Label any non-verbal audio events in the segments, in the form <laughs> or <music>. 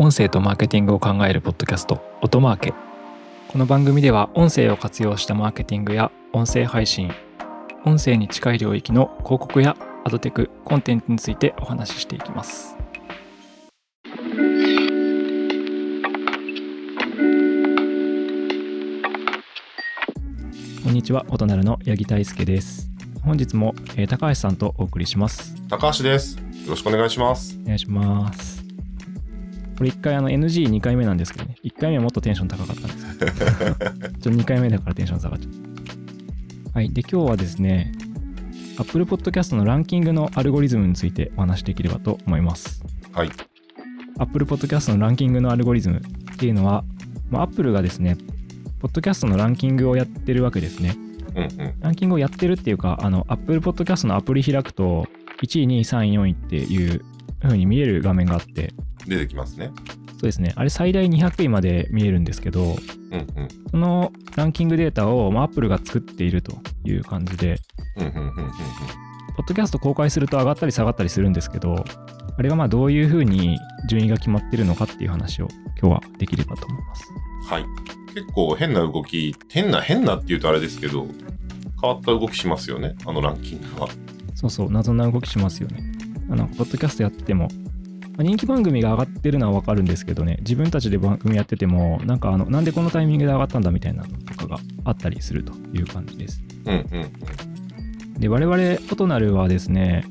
音声とマーケティングを考えるポッドキャスト音マーケこの番組では音声を活用したマーケティングや音声配信音声に近い領域の広告やアドテクコンテンツについてお話ししていきますこんにちは音なるの八木大輔です本日も、えー高橋さんとお送りします高橋です。よろしくお願いします。お願いします。これ1回あの NG2 回目なんですけどね、1回目はもっとテンション高かったんですけど、<laughs> ちょっと2回目だからテンション下がっちゃった。はい、で今日はですね、Apple Podcast のランキングのアルゴリズムについてお話しできればと思います。はい。Apple Podcast のランキングのアルゴリズムっていうのは、まあ、Apple がですね、ポッドキャストのランキングをやってるわけですね。うんうん。ランキングをやってるっていうか、あの、Apple Podcast のアプリ開くと、1位、2位、3位、4位っていう風に見える画面があって、出てきますね。そうですね。あれ最大200位まで見えるんですけど、うんうん。そのランキングデータを、まあ、Apple が作っているという感じで。ポッドキャスト公開すると上がったり下がったりするんですけど、あれがまあどういうふうに順位が決まってるのかっていう話を今日はできればと思います。はい。結構変な動き、変な変なって言うとあれですけど、変わった動きしますよね。あのランキングは。そうそう、謎な動きしますよね。あの、ポッドキャストやっても、まあ人気番組が上がってるのはわかるんですけどね、自分たちで番組やってても、なんかあの、なんでこのタイミングで上がったんだみたいなのとかがあったりするという感じです。うんうんうん。で、我々、オトナルはですね、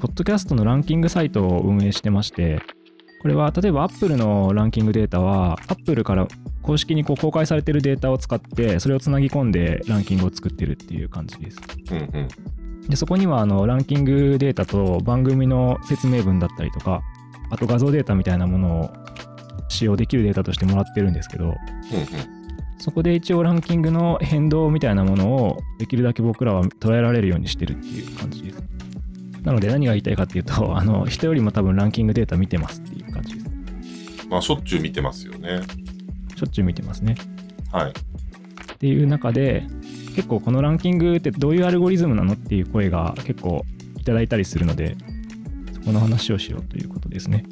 ポッドキャストのランキングサイトを運営してまして、これは例えば Apple のランキングデータは、Apple から公式にこう公開されてるデータを使って、それをつなぎ込んでランキングを作ってるっていう感じです。うんうん。で、そこにはあのランキングデータと番組の説明文だったりとか、あと画像データみたいなものを使用できるデータとしてもらってるんですけど。そこで一応ランキングの変動みたいなものをできるだけ僕らは捉えられるようにしてるっていう感じです。なので何が言いたいかっていうと、<laughs> あの人よりも多分ランキングデータ見てますっていう感じです。まあ、しょっちゅう見てますよね。しょっちゅう見てますね。はい。っていう中で、結構このランキングってどういうアルゴリズムなのっていう声が結構いただいたりするので、そこの話をしようということですね。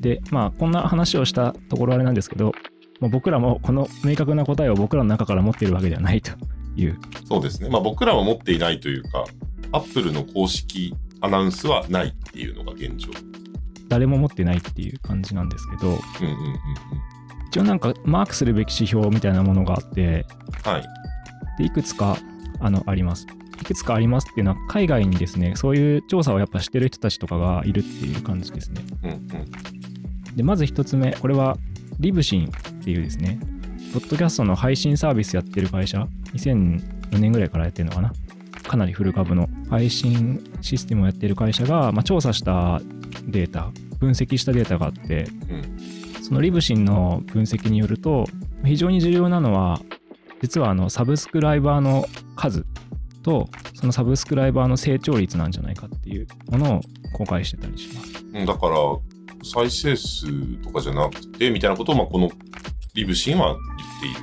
で、まあこんな話をしたところあれなんですけど、まあ僕らもこの明確な答えを僕らの中から持っているわけではないというそうですね。まあ、僕らは持っていないというか、Apple の公式アナウンスはないっていうのが現状。誰も持ってないっていう感じなんですけどうんうんうんうん。一応なんかマークするべき指標みたいなものがあってはい。でいくつかあのありますいくつかありますっていうのは海外にですねそういう調査をやっぱしてる人たちとかがいるっていう感じですね。うんうん。でまず一つ目これはリブシンっていうですねポッドキャストの配信サービスやってる会社2004年ぐらいからやってるのかな。かなりフル株の配信システムをやってる会社が、まあ、調査したデータ分析したデータがあってうん。そのリブシンの分析によると非常に重要なのは実はあのサブスクライバーの数とそのサブスクライバーの成長率なんじゃないかっていうものを公開してたりします。うん。だから、再生数とかじゃなくて、みたいなことを、まあ、このリブシンは言っている。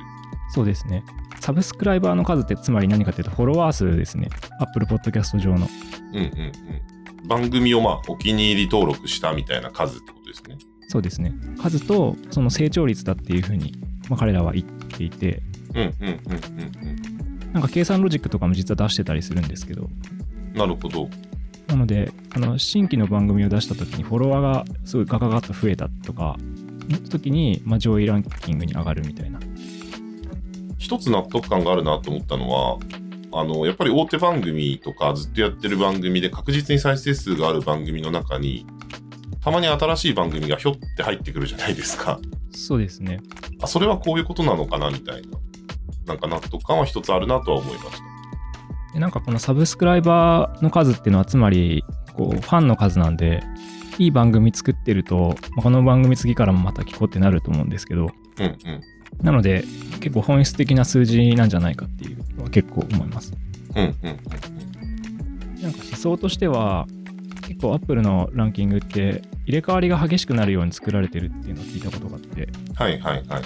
そうですね。サブスクライバーの数ってつまり何かというとフォロワー数ですね。Apple Podcast 上の。うんうんうん。番組をまあお気に入り登録したみたいな数ってことですね。そうですね。数とその成長率だっていうふうに、まあ、彼らは言っていて、うんうんうんうんなんか計算ロジックとかも実は出してたりするんですけど、うん。なるほど。なので、あの新規の番組を出したときにフォロワーがすごいガガガッと増えたとか、の時に、まあ、上位ランキングに上がるみたいな。一つ納得感があるなと思ったのは、あの、やっぱり大手番組とかずっとやってる番組で確実に再生数がある番組の中に、たまに新しい番組がひょって入ってくるじゃないですか。そうですね。あ、それはこういうことなのかなみたいな。なんか納得感は一つあるなとは思いました。でなんかこのサブスクライバーの数っていうのはつまりこうファンの数なんでいい番組作ってると、まあこの番組次からもまた聞こうってなると思うんですけどうんうん。なので結構本質的な数字なんじゃないかっていうのは結構思いますうんうんうんなんか思想としては結構 Apple のランキングって入れ替わりが激しくなるように作られてるっていうのを聞いたことがあってうん。はいはいはいはい。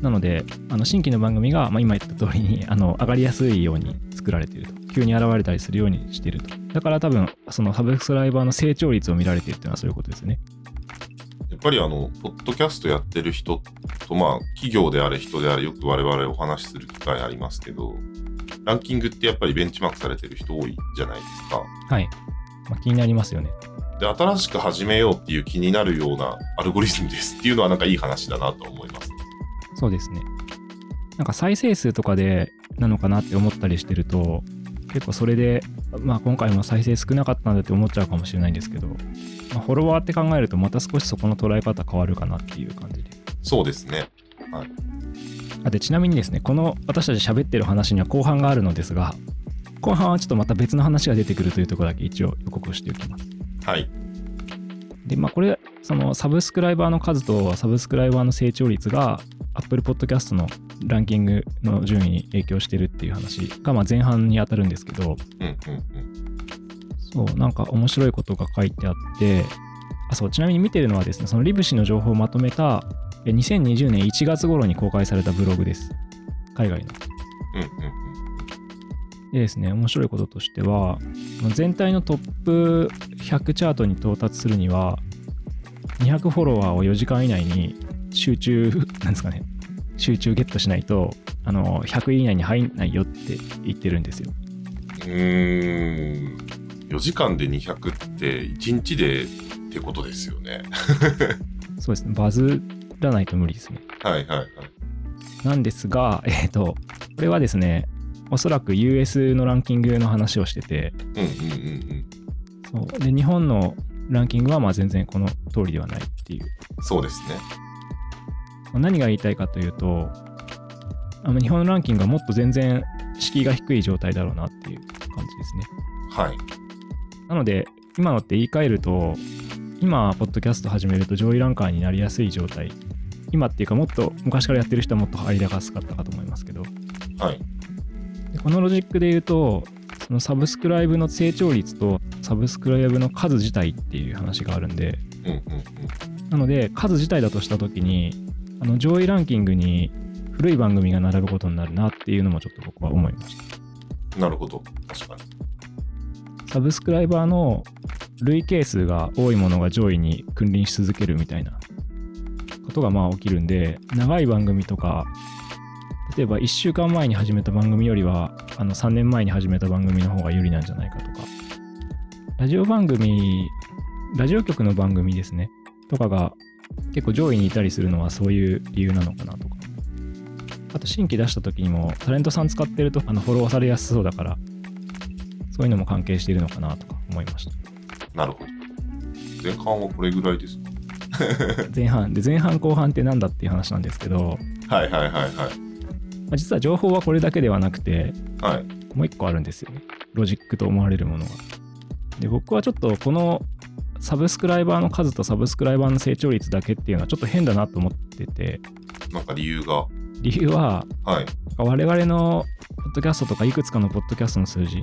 なのであの新規の番組が、まあ、今言った通りにあの上がりやすいように作られていると急に現れたりするようにしているとだから多分そのサブスクライバーの成長率を見られているっていうのはそういうことですねぱりあの、ポッドキャストやってる人と、まあ、企業であれ人であれよく我々お話しする機会ありますけど、ランキングってやっぱりベンチマークされてる人多いじゃないですか。はい。まあ、気になりますよね。で、新しく始めようっていう気になるようなアルゴリズムですっていうのはなんかいい話だなと思います。そうですね。なんか再生数とかでなのかなって思ったりしてると、結構それで、まあ今回も再生少なかったんだって思っちゃうかもしれないんですけど、まあ、フォロワーって考えるとまた少しそこの捉え方変わるかなっていう感じで。そうですね。あでちなみにですね、この私たち喋ってる話には後半があるのですが、後半はちょっとまた別の話が出てくるというところだけ一応予告しておきます。はい。で、まあこれ、そのサブスクライバーの数とサブスクライバーの成長率が Apple Podcast のランキングの順位に影響してるっていう話がまあ前半に当たるんですけど。そう、なんか面白いことが書いてあって、あ、そう、ちなみに見てるのはですね、そのリブ氏の情報をまとめたえ2020年1月頃に公開されたブログです。海外の。でですね、面白いこととしては、全体のトップ100チャートに到達するには、200フォロワーを4時間以内に集中、なんですかね、集中ゲットしないと、あの、100位以内に入んないよって言ってるんですよ。うーん。4時間で200って1日でってことですよね。<laughs> そうですね、バズらないと無理ですね。はいはいはい。なんですが、えっ、と、これはですね、おそらく US のランキングの話をしてて、うんうんうんそうで日本のランキングはまあ全然この通りではないっていううん。そうですね。まあ何が言いたいかというと、あの日本のランキングはもっと全然敷居が低い状態だろうなっていう感じですね。はい。なので、今のって言い換えると、今、ポッドキャスト始めると上位ランカーになりやすい状態。今っていうか、もっと昔からやってる人はもっと入りやすかったかと思いますけど、はい。でこのロジックで言うと、そのサブスクライブの成長率とサブスクライブの数自体っていう話があるんで。なので、数自体だとしたときに、あの上位ランキングに古い番組が並ぶことになるなっていうのもちょっと僕は思いました。なるほど。確かに。サブスクライバーの累計数が多いものが上位に君臨し続けるみたいなことがまあ起きるんで、長い番組とか、例えば1週間前に始めた番組よりは、あの3年前に始めた番組の方が有利なんじゃないかとか、ラジオ番組、ラジオ局の番組ですね、とかが結構上位にいたりするのはそういう理由なのかなとか。あと新規出した時にもタレントさん使ってるとあのフォローされやすそうだから、そういうのも関係しているのかなとか思いました。なるほど。前半はこれぐらいですか？<laughs> 前半で前半後半ってなんだっていう話なんですけど、はいはいはいはい。まあ実は情報はこれだけではなくてはい。もう一個あるんですよねロジックと思われるものがで僕はちょっとこのサブスクライバーの数とサブスクライバーの成長率だけっていうのはちょっと変だなと思っててなんか理由が？理由ははい。我々のポッドキャストとかいくつかのポッドキャストの数字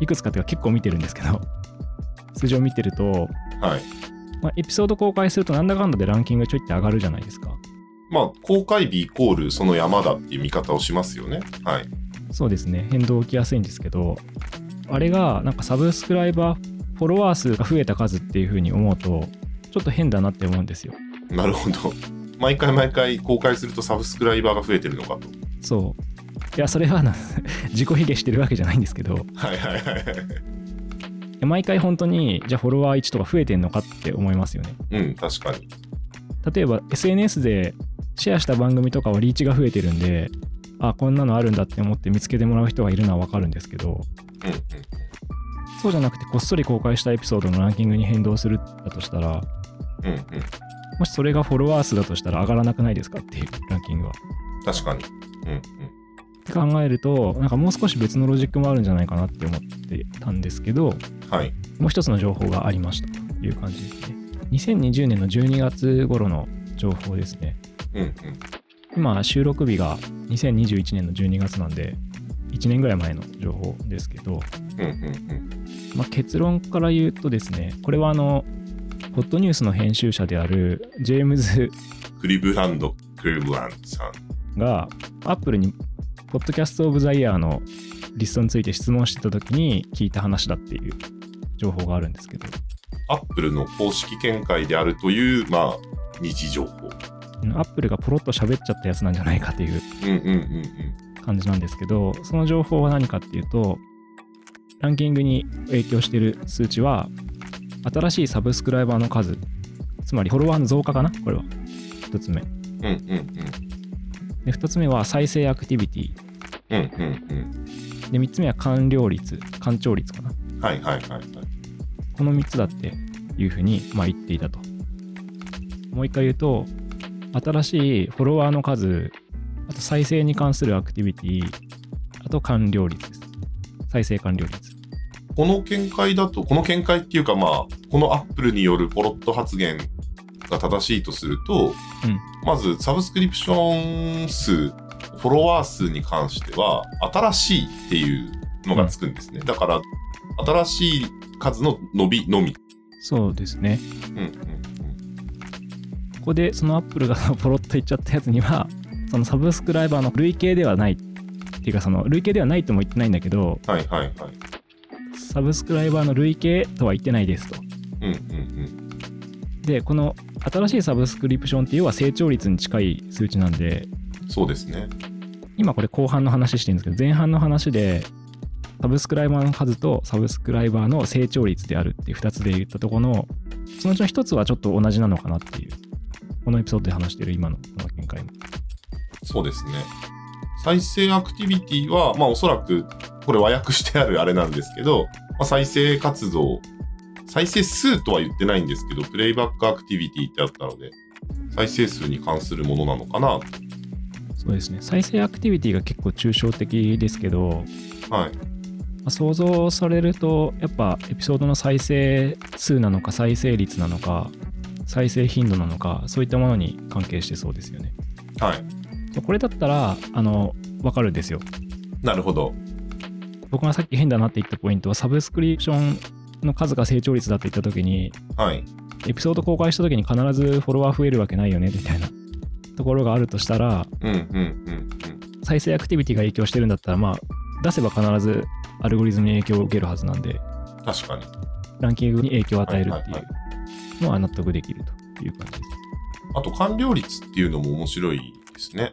いくつかっていうか結構見てるんですけど <laughs> 数字を見てると、はい。まあ、エピソード公開するとなんだかんだでランキングちょいって上がるじゃないですかまあ、公開日イコールその山だっていう見方をしますよね。はい。そうですね、変動起きやすいんですけど、あれがなんかサブスクライバー、フォロワー数が増えた数っていう風に思うと、ちょっと変だなって思うんですよ。なるほど。毎回毎回公開するとサブスクライバーが増えてるのかと。そう。いや、それはな <laughs> 自己卑下してるわけじゃないんですけど、いはいはいはい。や毎回本当に、じゃあフォロワー1とか増えてんのかって思いますよね。うん、確かに。例えば SNS でシェアした番組とかはリーチが増えてるんで、あ、こんなのあるんだって思って見つけてもらう人がいるのはわかるんですけど、うんうん。そうじゃなくてこっそり公開したエピソードのランキングに変動するだとしたら、うんうん。もしそれがフォロワー数だとしたら上がらなくないですかっていうランキングは。確かに。うんうん。って考えると、なんかもう少し別のロジックもあるんじゃないかなって思ってたんですけど、はい。もう一つの情報がありましたという感じですね。2020年の12月頃の情報ですね。うんうん。今、収録日が2021年の12月なんで、1年ぐらい前の情報ですけど。まあ、結論から言うとですね、これはあの、ホットニュースの編集者であるジェームズクリブランド・クリブランドさん。が、アップルに、ポッドキャスト・オブ・ザ・イヤーのリストについて質問してた時に聞いた話だっていう情報があるんですけど、アップルの公式見解であるという、まあ、日情報。アップルがポロッと喋っちゃったやつなんじゃないかっていううんうんうん感じなんですけど、その情報は何かっていうと、ランキングに影響している数値は、新しいサブスクライバーの数、つまりフォロワーの増加かな？これは。1つ目。うん。うんうんうん。で、2つ目は再生アクティビティ。うんうんで、3つ目は完了率、完聴率かな。うん。はいはいはいはい。この3つだっていうふうに、まあ、言っていたと。もう一回言うと、新しいフォロワーの数、あと再生に関するアクティビティ、あと完了率です。再生完了率。この見解だと、この見解っていうかまあ、このアップルによるポロット発言が正しいとすると、うんまずサブスクリプション数、フォロワー数に関しては、新しいっていうのがつくんですね。だから、新しい数の伸びのみ。そうですね。うんうんここでそのアップルが <laughs> ポロッと言っちゃったやつには、そのサブスクライバーの累計ではない。っていうか、その累計ではないとも言ってないんだけど、うん。はいはいはい。サブスクライバーの累計とは言ってないですと。うんうんうん。で、この新しいサブスクリプションって要は成長率に近い数値なんで、そうですね。今これ後半の話してるんですけど、前半の話で、サブスクライバーの数とサブスクライバーの成長率であるっていう2つで言ったところの、そのうちの1つはちょっと同じなのかなっていう、このエピソードで話してる今のこの見解も。そうですね。再生アクティビティは、まあおそらく、これ和訳してあるあれなんですけど、まあ、再生活動、再生数とは言ってないんですけど、プレイバックアクティビティってあったので、再生数に関するものなのかなと。そうですね。再生アクティビティが結構抽象的ですけど、はい。まあ想像されると、やっぱエピソードの再生数なのか、再生率なのか、再生頻度なのか、そういったものに関係してそうですよね。はい。これだったら、あの、わかるんですよ。なるほど。僕がさっき変だなって言ったポイントは、サブスクリプションの数が成長率だって言ったときに、はい。エピソード公開したときに必ずフォロワー増えるわけないよね、みたいなところがあるとしたら、うんうんうんうん。再生アクティビティが影響してるんだったら、まあ、出せば必ずアルゴリズムに影響を受けるはずなんで、確かに。ランキングに影響を与えるっていうのは納得できるという感じです。あと、完了率っていうのも面白いですね。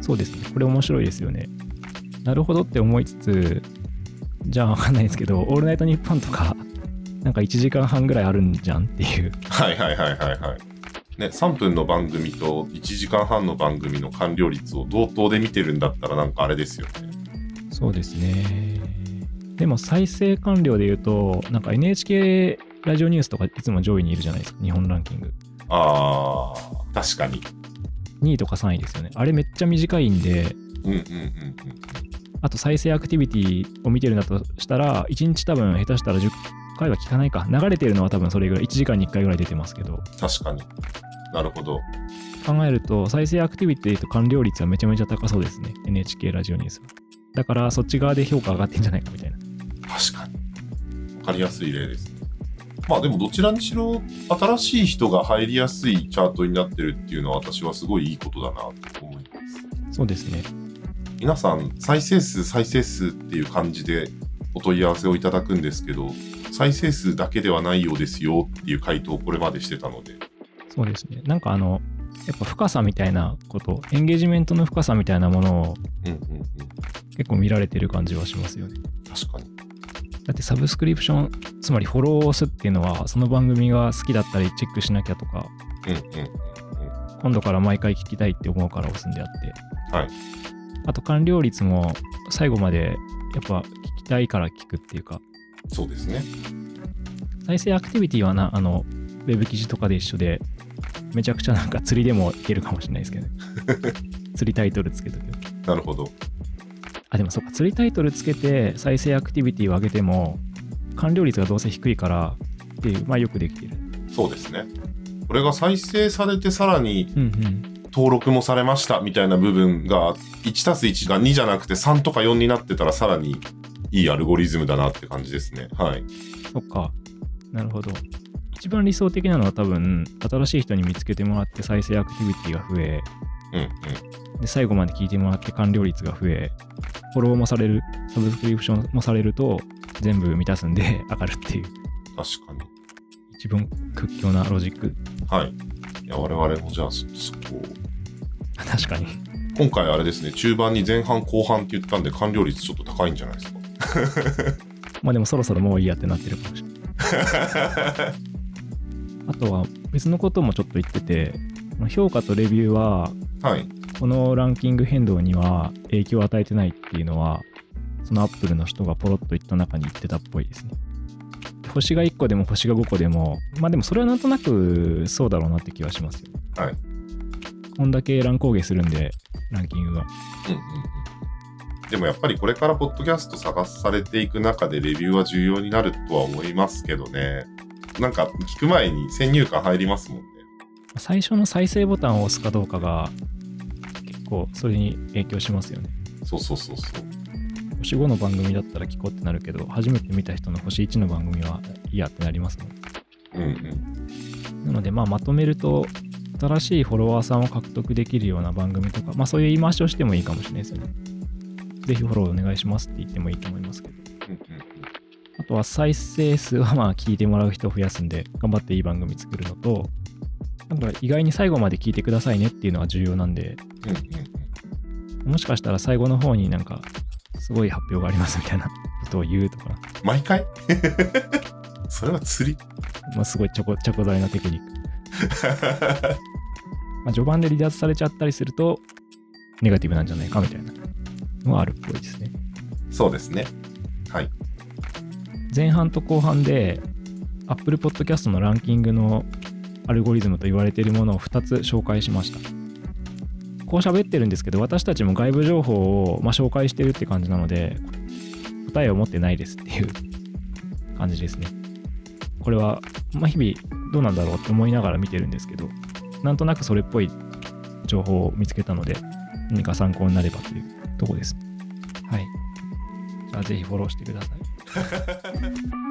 そうですね。これ面白いですよね。なるほどって思いつつ、じゃあわかんないですけど、オールナイトニッポンとか、なんか1時間半ぐらいあるんじゃんっていう。はいはいはいはいはい。ね、3分の番組と1時間半の番組の完了率を同等で見てるんだったらなんかあれですよね。そうですね。でも再生完了で言うと、なんか NHK ラジオニュースとかいつも上位にいるじゃないですか、日本ランキング。あー、確かに。2位とか3位ですよね。あれめっちゃ短いんで、うんうんうんうん。あと再生アクティビティを見てるんだとしたら、1日多分下手したら10回は聞かないか。流れてるのは多分それぐらい、1時間に1回ぐらい出てますけど、確かに。なるほど。考えると再生アクティビティと完了率はめちゃめちゃ高そうですね。NHK ラジオニュースは。だからそっち側で評価上がってんじゃないかみたいな。確かに。わかりやすい例ですね。まあでもどちらにしろ新しい人が入りやすいチャートになってるっていうのは私はすごいいいことだなと思います。そうですね。皆さん再生数再生数っていう感じでお問い合わせをいただくんですけど再生数だけではないようですよっていう回答をこれまでしてたのでそうですね。なんかあの、やっぱ深さみたいなこと、エンゲージメントの深さみたいなものをうんうんうん結構見られてる感じはしますよね。確かにだってサブスクリプション、つまりフォローを押すっていうのは、その番組が好きだったりチェックしなきゃとか、うんうんうん今度から毎回聞きたいって思うから押すんであって。はいあと完了率も最後までやっぱ聞きたいから聞くっていうか、そうですね再生アクティビティはな、あの、ウェブ記事とかで一緒で、めちゃくちゃなんか釣りでもいけるかもしれないですけどね。<laughs> 釣りタイトルつけとけばなるほどあ、でもそっか、釣りタイトルつけて再生アクティビティを上げても、完了率がどうせ低いからっていう、まあよくできてる。そうですねこれが再生されてさらにうんうん。登録もされましたみたいな部分が1たす1が2じゃなくて3とか4になってたらさらにいいアルゴリズムだなって感じですね。はい。そっか。なるほど。一番理想的なのは多分、新しい人に見つけてもらって再生アクティビティが増え、うんうん。で、最後まで聞いてもらって完了率が増え、フォローもされる、サブスクリプションもされると、全部満たすんで上がるっていう、確かに。一番屈強なロジック。はいいや、我々もじゃあ、そそこを確かに。今回あれですね、中盤に前半後半って言ったんで、完了率ちょっと高いんじゃないですか？<laughs> まあでもそろそろもういいやってなってるかもしれない。<laughs> あとは別のこともちょっと言ってて、評価とレビューは、はい。このランキング変動には影響を与えてないっていうのは、そのアップルの人がポロッと言った中に言ってたっぽいですね。星が1個でも星が5個でも、まあでもそれはなんとなくそうだろうなって気はしますよ。はい。こんだけ乱高下するんで、ランキングが。うんうんうん。でもやっぱりこれからポッドキャスト探されていく中でレビューは重要になるとは思いますけどね。なんか聞く前に先入観入りますもんね。最初の再生ボタンを押すかどうかが結構それに影響しますよね。そうそうそうそう。星5の番組だったら聞こうってなるけど、初めて見た人の星1の番組はいいやってなりますもん。うんうん。なので、まあ、まとめると、新しいフォロワーさんを獲得できるような番組とか、まあ、そういう言い回しをしてもいいかもしれないですよね。ぜひフォローお願いしますって言ってもいいと思いますけど。うんうんあとは再生数はまあ聞いてもらう人を増やすんで、頑張っていい番組作るのと、あとは意外に最後まで聞いてくださいねっていうのは重要なんで、うん。うんうんもしかしたら最後の方になんか、すごい発表がありますみたいなことを言うとか、うん。毎回？<laughs> それは釣りまあ、すごいちょこちょこざいなテクニック。<laughs> まあ、序盤で離脱されちゃったりすると、ネガティブなんじゃないかみたいなのはあるっぽいですね。そうですね。はい。前半と後半で Apple Podcast のランキングのアルゴリズムと言われているものを2つ紹介しました。こう喋ってるんですけど、私たちも外部情報を、ま、紹介してるって感じなので、答えを持ってないですっていう感じですね。これは、まあ、日々どうなんだろうって思いながら見てるんですけど、なんとなくそれっぽい情報を見つけたので、何か参考になればというとこです。はい。じゃあぜひフォローしてください。